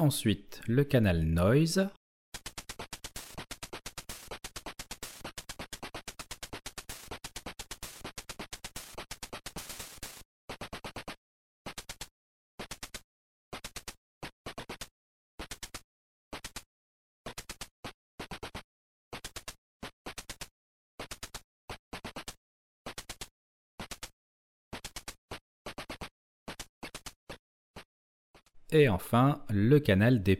Ensuite, le canal Noise. Et enfin le canal des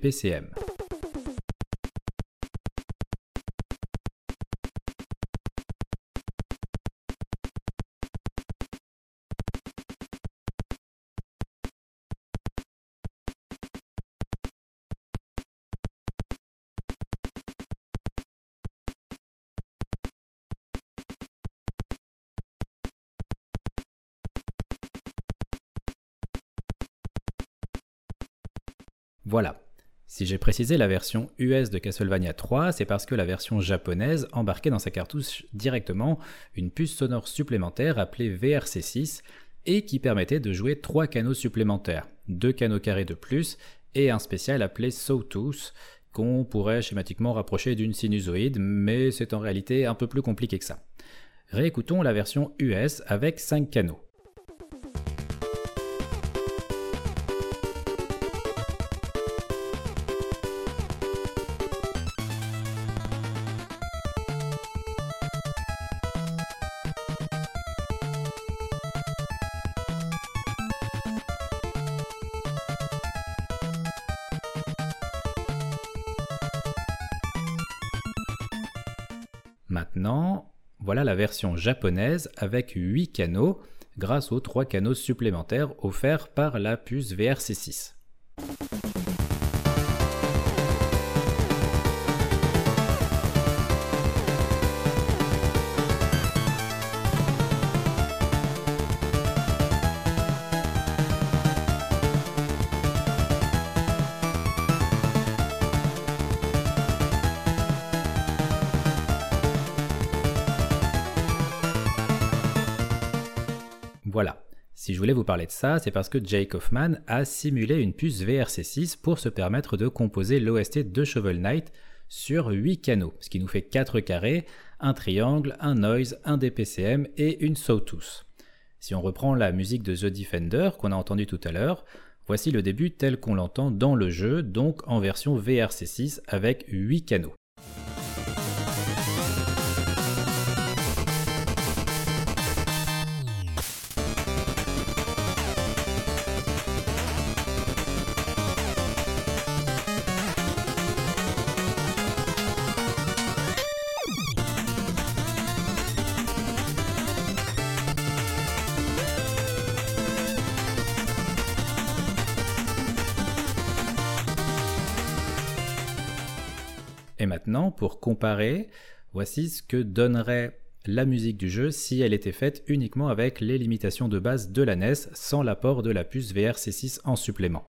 Si j'ai précisé la version US de Castlevania 3, c'est parce que la version japonaise embarquait dans sa cartouche directement une puce sonore supplémentaire appelée VRC6 et qui permettait de jouer trois canaux supplémentaires, deux canaux carrés de plus et un spécial appelé Sawtooth qu'on pourrait schématiquement rapprocher d'une sinusoïde, mais c'est en réalité un peu plus compliqué que ça. Réécoutons la version US avec 5 canaux. Maintenant, voilà la version japonaise avec 8 canaux grâce aux 3 canaux supplémentaires offerts par la puce VRC6. Voulais vous parler de ça, c'est parce que Jake Hoffman a simulé une puce VRC6 pour se permettre de composer l'OST de Shovel Knight sur 8 canaux, ce qui nous fait 4 carrés, un triangle, un noise, un DPCM et une sawtooth. Si on reprend la musique de The Defender qu'on a entendu tout à l'heure, voici le début tel qu'on l'entend dans le jeu, donc en version VRC6 avec 8 canaux. Pour comparer, voici ce que donnerait la musique du jeu si elle était faite uniquement avec les limitations de base de la NES sans l'apport de la puce VRC6 en supplément.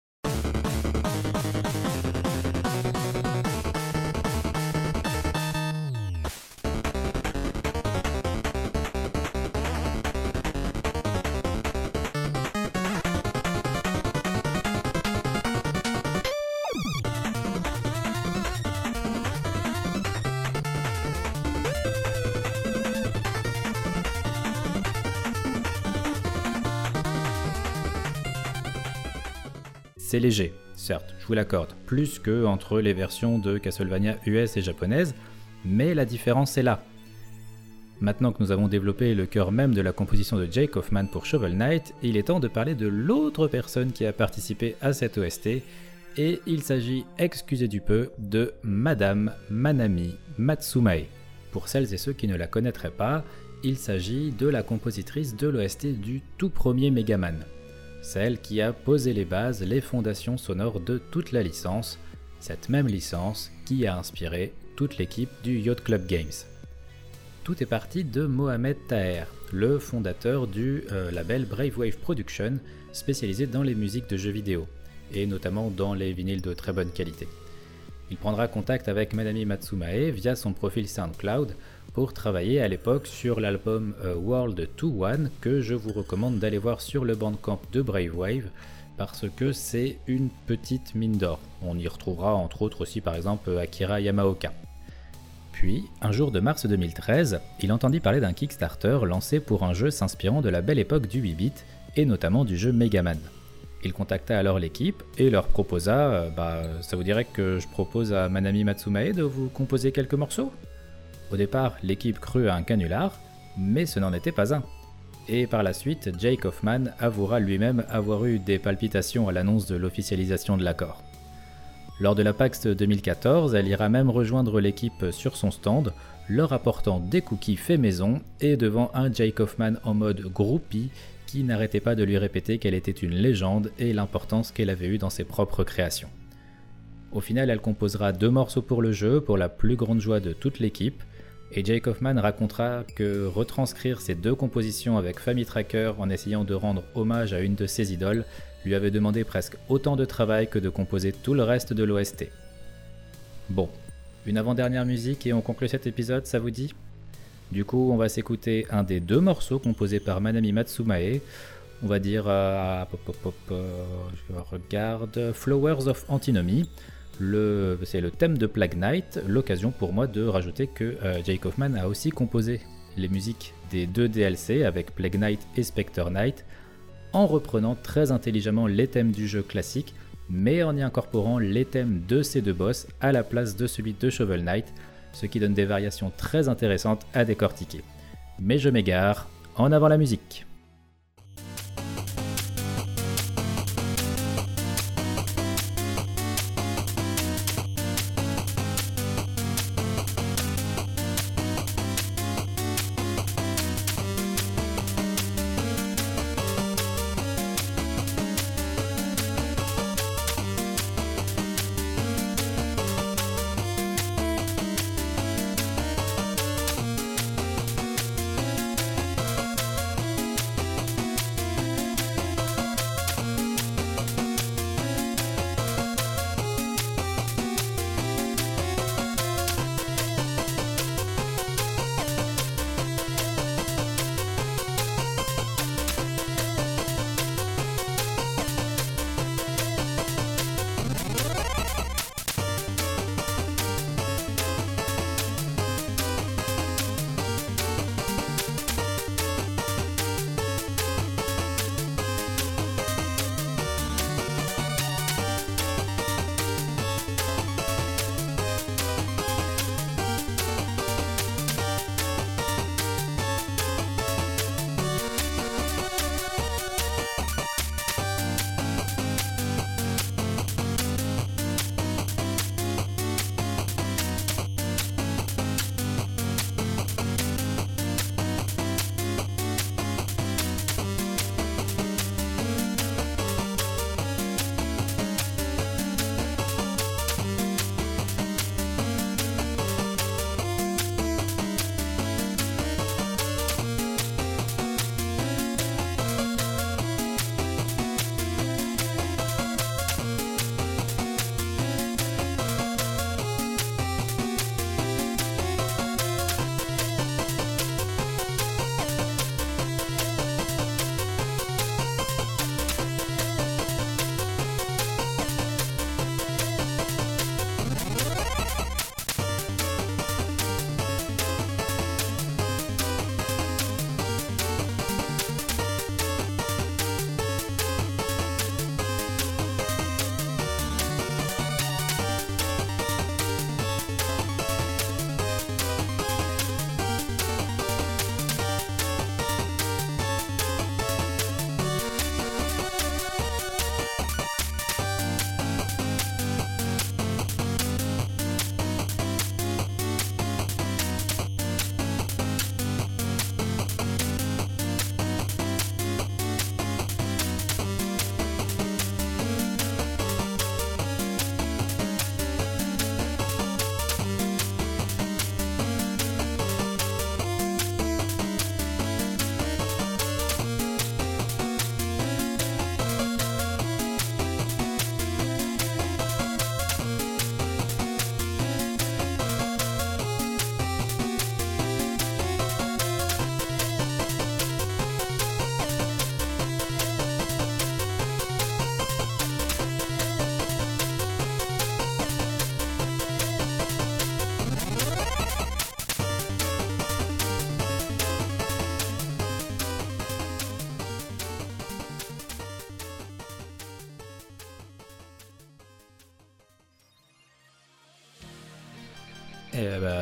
C'est léger, certes, je vous l'accorde, plus que entre les versions de Castlevania US et japonaises, Mais la différence est là. Maintenant que nous avons développé le cœur même de la composition de Jake Hoffman pour Shovel Knight, il est temps de parler de l'autre personne qui a participé à cette OST, et il s'agit, excusez du peu, de Madame Manami Matsumae. Pour celles et ceux qui ne la connaîtraient pas, il s'agit de la compositrice de l'OST du tout premier Megaman, celle qui a posé les bases, les fondations sonores de toute la licence, cette même licence qui a inspiré toute l'équipe du Yacht Club Games tout est parti de Mohamed Taher, le fondateur du euh, label Brave Wave Production, spécialisé dans les musiques de jeux vidéo, et notamment dans les vinyles de très bonne qualité. Il prendra contact avec Madami Matsumae via son profil SoundCloud pour travailler à l'époque sur l'album euh, World 2-1 que je vous recommande d'aller voir sur le bandcamp de Brave Wave parce que c'est une petite mine d'or. On y retrouvera entre autres aussi par exemple Akira Yamaoka. Puis, un jour de mars 2013, il entendit parler d'un Kickstarter lancé pour un jeu s'inspirant de la belle époque du 8-bit, et notamment du jeu Megaman. Il contacta alors l'équipe et leur proposa euh, Bah, ça vous dirait que je propose à Manami Matsumae de vous composer quelques morceaux? Au départ, l'équipe crut à un canular, mais ce n'en était pas un. Et par la suite, Jake Hoffman avouera lui-même avoir eu des palpitations à l'annonce de l'officialisation de l'accord. Lors de la PAX 2014, elle ira même rejoindre l'équipe sur son stand, leur apportant des cookies faits maison et devant un Jake Hoffman en mode groupie qui n'arrêtait pas de lui répéter qu'elle était une légende et l'importance qu'elle avait eue dans ses propres créations. Au final, elle composera deux morceaux pour le jeu pour la plus grande joie de toute l'équipe, et Jake Hoffman racontera que retranscrire ces deux compositions avec Family Tracker en essayant de rendre hommage à une de ses idoles lui avait demandé presque autant de travail que de composer tout le reste de l'OST. Bon, une avant-dernière musique et on conclut cet épisode, ça vous dit? Du coup, on va s'écouter un des deux morceaux composés par Manami Matsumae. On va dire, euh, je regarde, Flowers of Antinomy. C'est le thème de Plague Knight, l'occasion pour moi de rajouter que euh, Jake Hoffman a aussi composé les musiques des deux DLC avec Plague Knight et Spectre Knight, en reprenant très intelligemment les thèmes du jeu classique, mais en y incorporant les thèmes de ces deux boss à la place de celui de Shovel Knight, ce qui donne des variations très intéressantes à décortiquer. Mais je m'égare, en avant la musique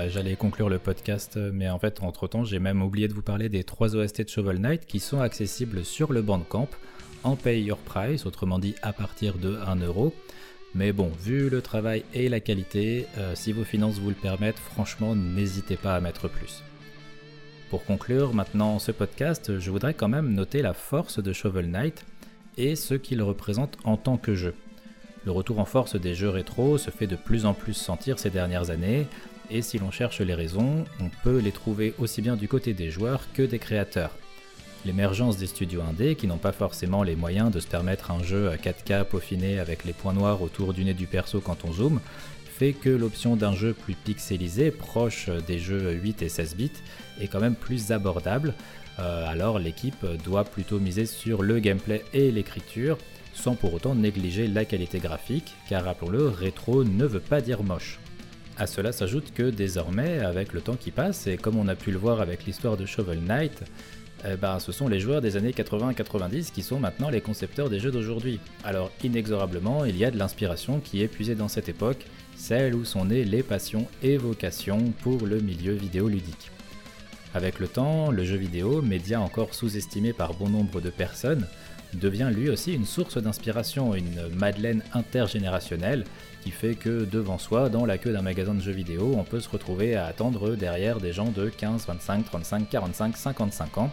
j'allais conclure le podcast, mais en fait, entre-temps, j'ai même oublié de vous parler des trois OST de Shovel Knight qui sont accessibles sur le Bandcamp en pay your price, autrement dit à partir de 1 euro. Mais bon, vu le travail et la qualité, euh, si vos finances vous le permettent, franchement, n'hésitez pas à mettre plus. Pour conclure maintenant ce podcast, je voudrais quand même noter la force de Shovel Knight et ce qu'il représente en tant que jeu. Le retour en force des jeux rétro se fait de plus en plus sentir ces dernières années, et si l'on cherche les raisons, on peut les trouver aussi bien du côté des joueurs que des créateurs. L'émergence des studios indés, qui n'ont pas forcément les moyens de se permettre un jeu à 4K peaufiné avec les points noirs autour du nez du perso quand on zoome, fait que l'option d'un jeu plus pixelisé, proche des jeux 8 et 16 bits, est quand même plus abordable. Euh, alors l'équipe doit plutôt miser sur le gameplay et l'écriture, sans pour autant négliger la qualité graphique, car rappelons-le, rétro ne veut pas dire moche. À cela s'ajoute que désormais, avec le temps qui passe, et comme on a pu le voir avec l'histoire de Shovel Knight, eh ben, ce sont les joueurs des années 80-90 qui sont maintenant les concepteurs des jeux d'aujourd'hui. Alors inexorablement, il y a de l'inspiration qui est puisée dans cette époque, celle où sont nées les passions et vocations pour le milieu vidéoludique. Avec le temps, le jeu vidéo, média encore sous-estimé par bon nombre de personnes, devient lui aussi une source d'inspiration, une Madeleine intergénérationnelle qui fait que devant soi, dans la queue d'un magasin de jeux vidéo, on peut se retrouver à attendre derrière des gens de 15, 25, 35, 45, 55 ans.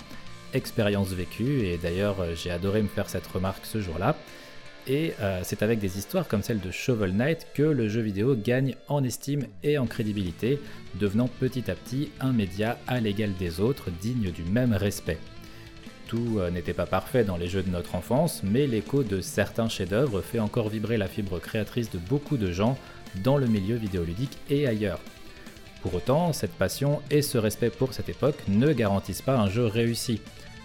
Expérience vécue, et d'ailleurs j'ai adoré me faire cette remarque ce jour-là. Et euh, c'est avec des histoires comme celle de Shovel Knight que le jeu vidéo gagne en estime et en crédibilité, devenant petit à petit un média à l'égal des autres, digne du même respect. Tout euh, n'était pas parfait dans les jeux de notre enfance, mais l'écho de certains chefs-d'œuvre fait encore vibrer la fibre créatrice de beaucoup de gens dans le milieu vidéoludique et ailleurs. Pour autant, cette passion et ce respect pour cette époque ne garantissent pas un jeu réussi.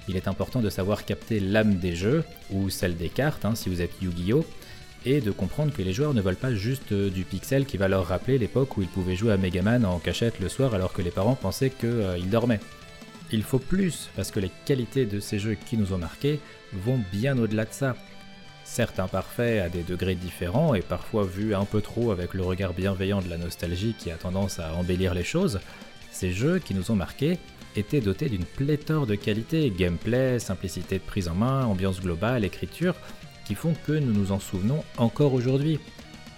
Il est important de savoir capter l'âme des jeux, ou celle des cartes hein, si vous êtes Yu-Gi-Oh! et de comprendre que les joueurs ne veulent pas juste euh, du pixel qui va leur rappeler l'époque où ils pouvaient jouer à Megaman en cachette le soir alors que les parents pensaient qu'ils euh, dormaient. Il faut plus, parce que les qualités de ces jeux qui nous ont marqués vont bien au-delà de ça. Certes imparfaits à des degrés différents et parfois vus un peu trop avec le regard bienveillant de la nostalgie qui a tendance à embellir les choses, ces jeux qui nous ont marqués étaient dotés d'une pléthore de qualités, gameplay, simplicité de prise en main, ambiance globale, écriture, qui font que nous nous en souvenons encore aujourd'hui.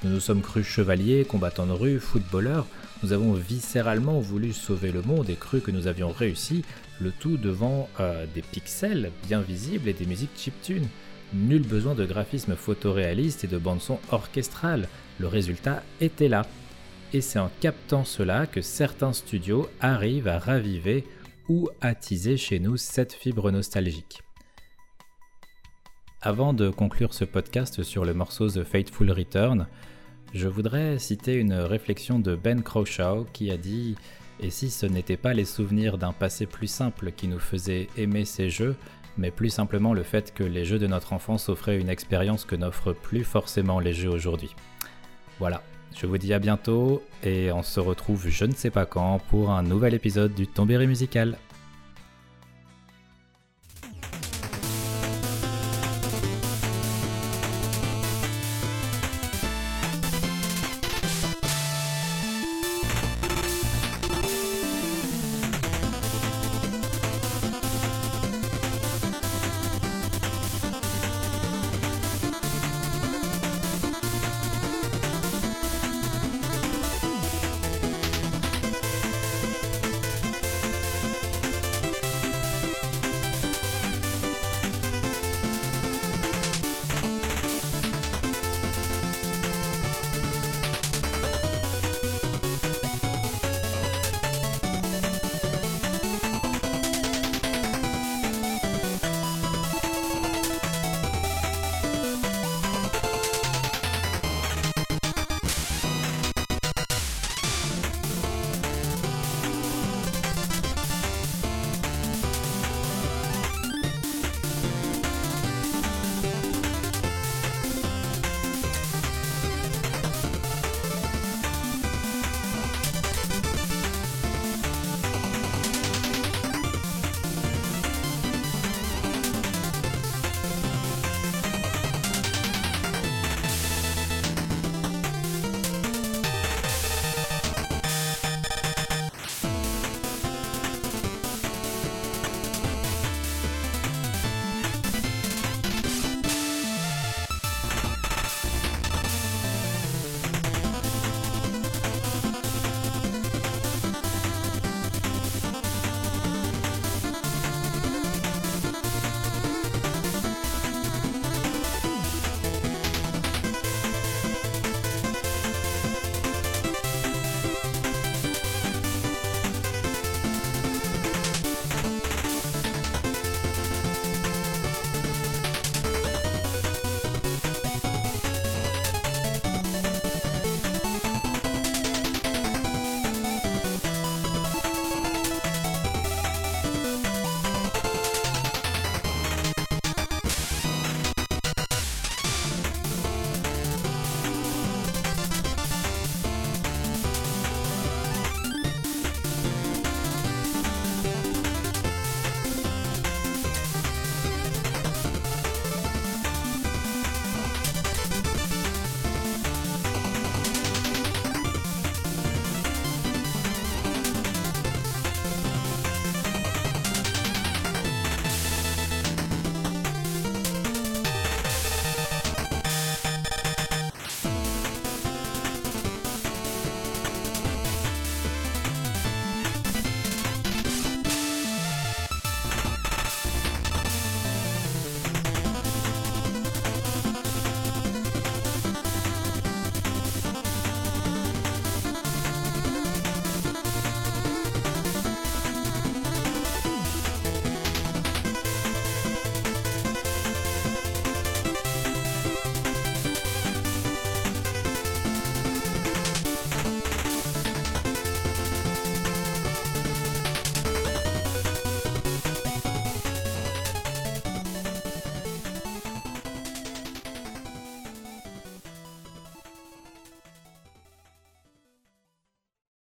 Nous nous sommes crus chevaliers, combattants de rue, footballeurs, nous avons viscéralement voulu sauver le monde et cru que nous avions réussi, le tout devant euh, des pixels bien visibles et des musiques chiptunes. Nul besoin de graphisme photoréaliste et de bande-son orchestrale, le résultat était là. Et c'est en captant cela que certains studios arrivent à raviver ou attiser chez nous cette fibre nostalgique. Avant de conclure ce podcast sur le morceau The Fateful Return, je voudrais citer une réflexion de Ben Croshaw qui a dit Et si ce n'était pas les souvenirs d'un passé plus simple qui nous faisaient aimer ces jeux, mais plus simplement le fait que les jeux de notre enfance offraient une expérience que n'offrent plus forcément les jeux aujourd'hui? Voilà, je vous dis à bientôt et on se retrouve je ne sais pas quand pour un nouvel épisode du Tombéry musical.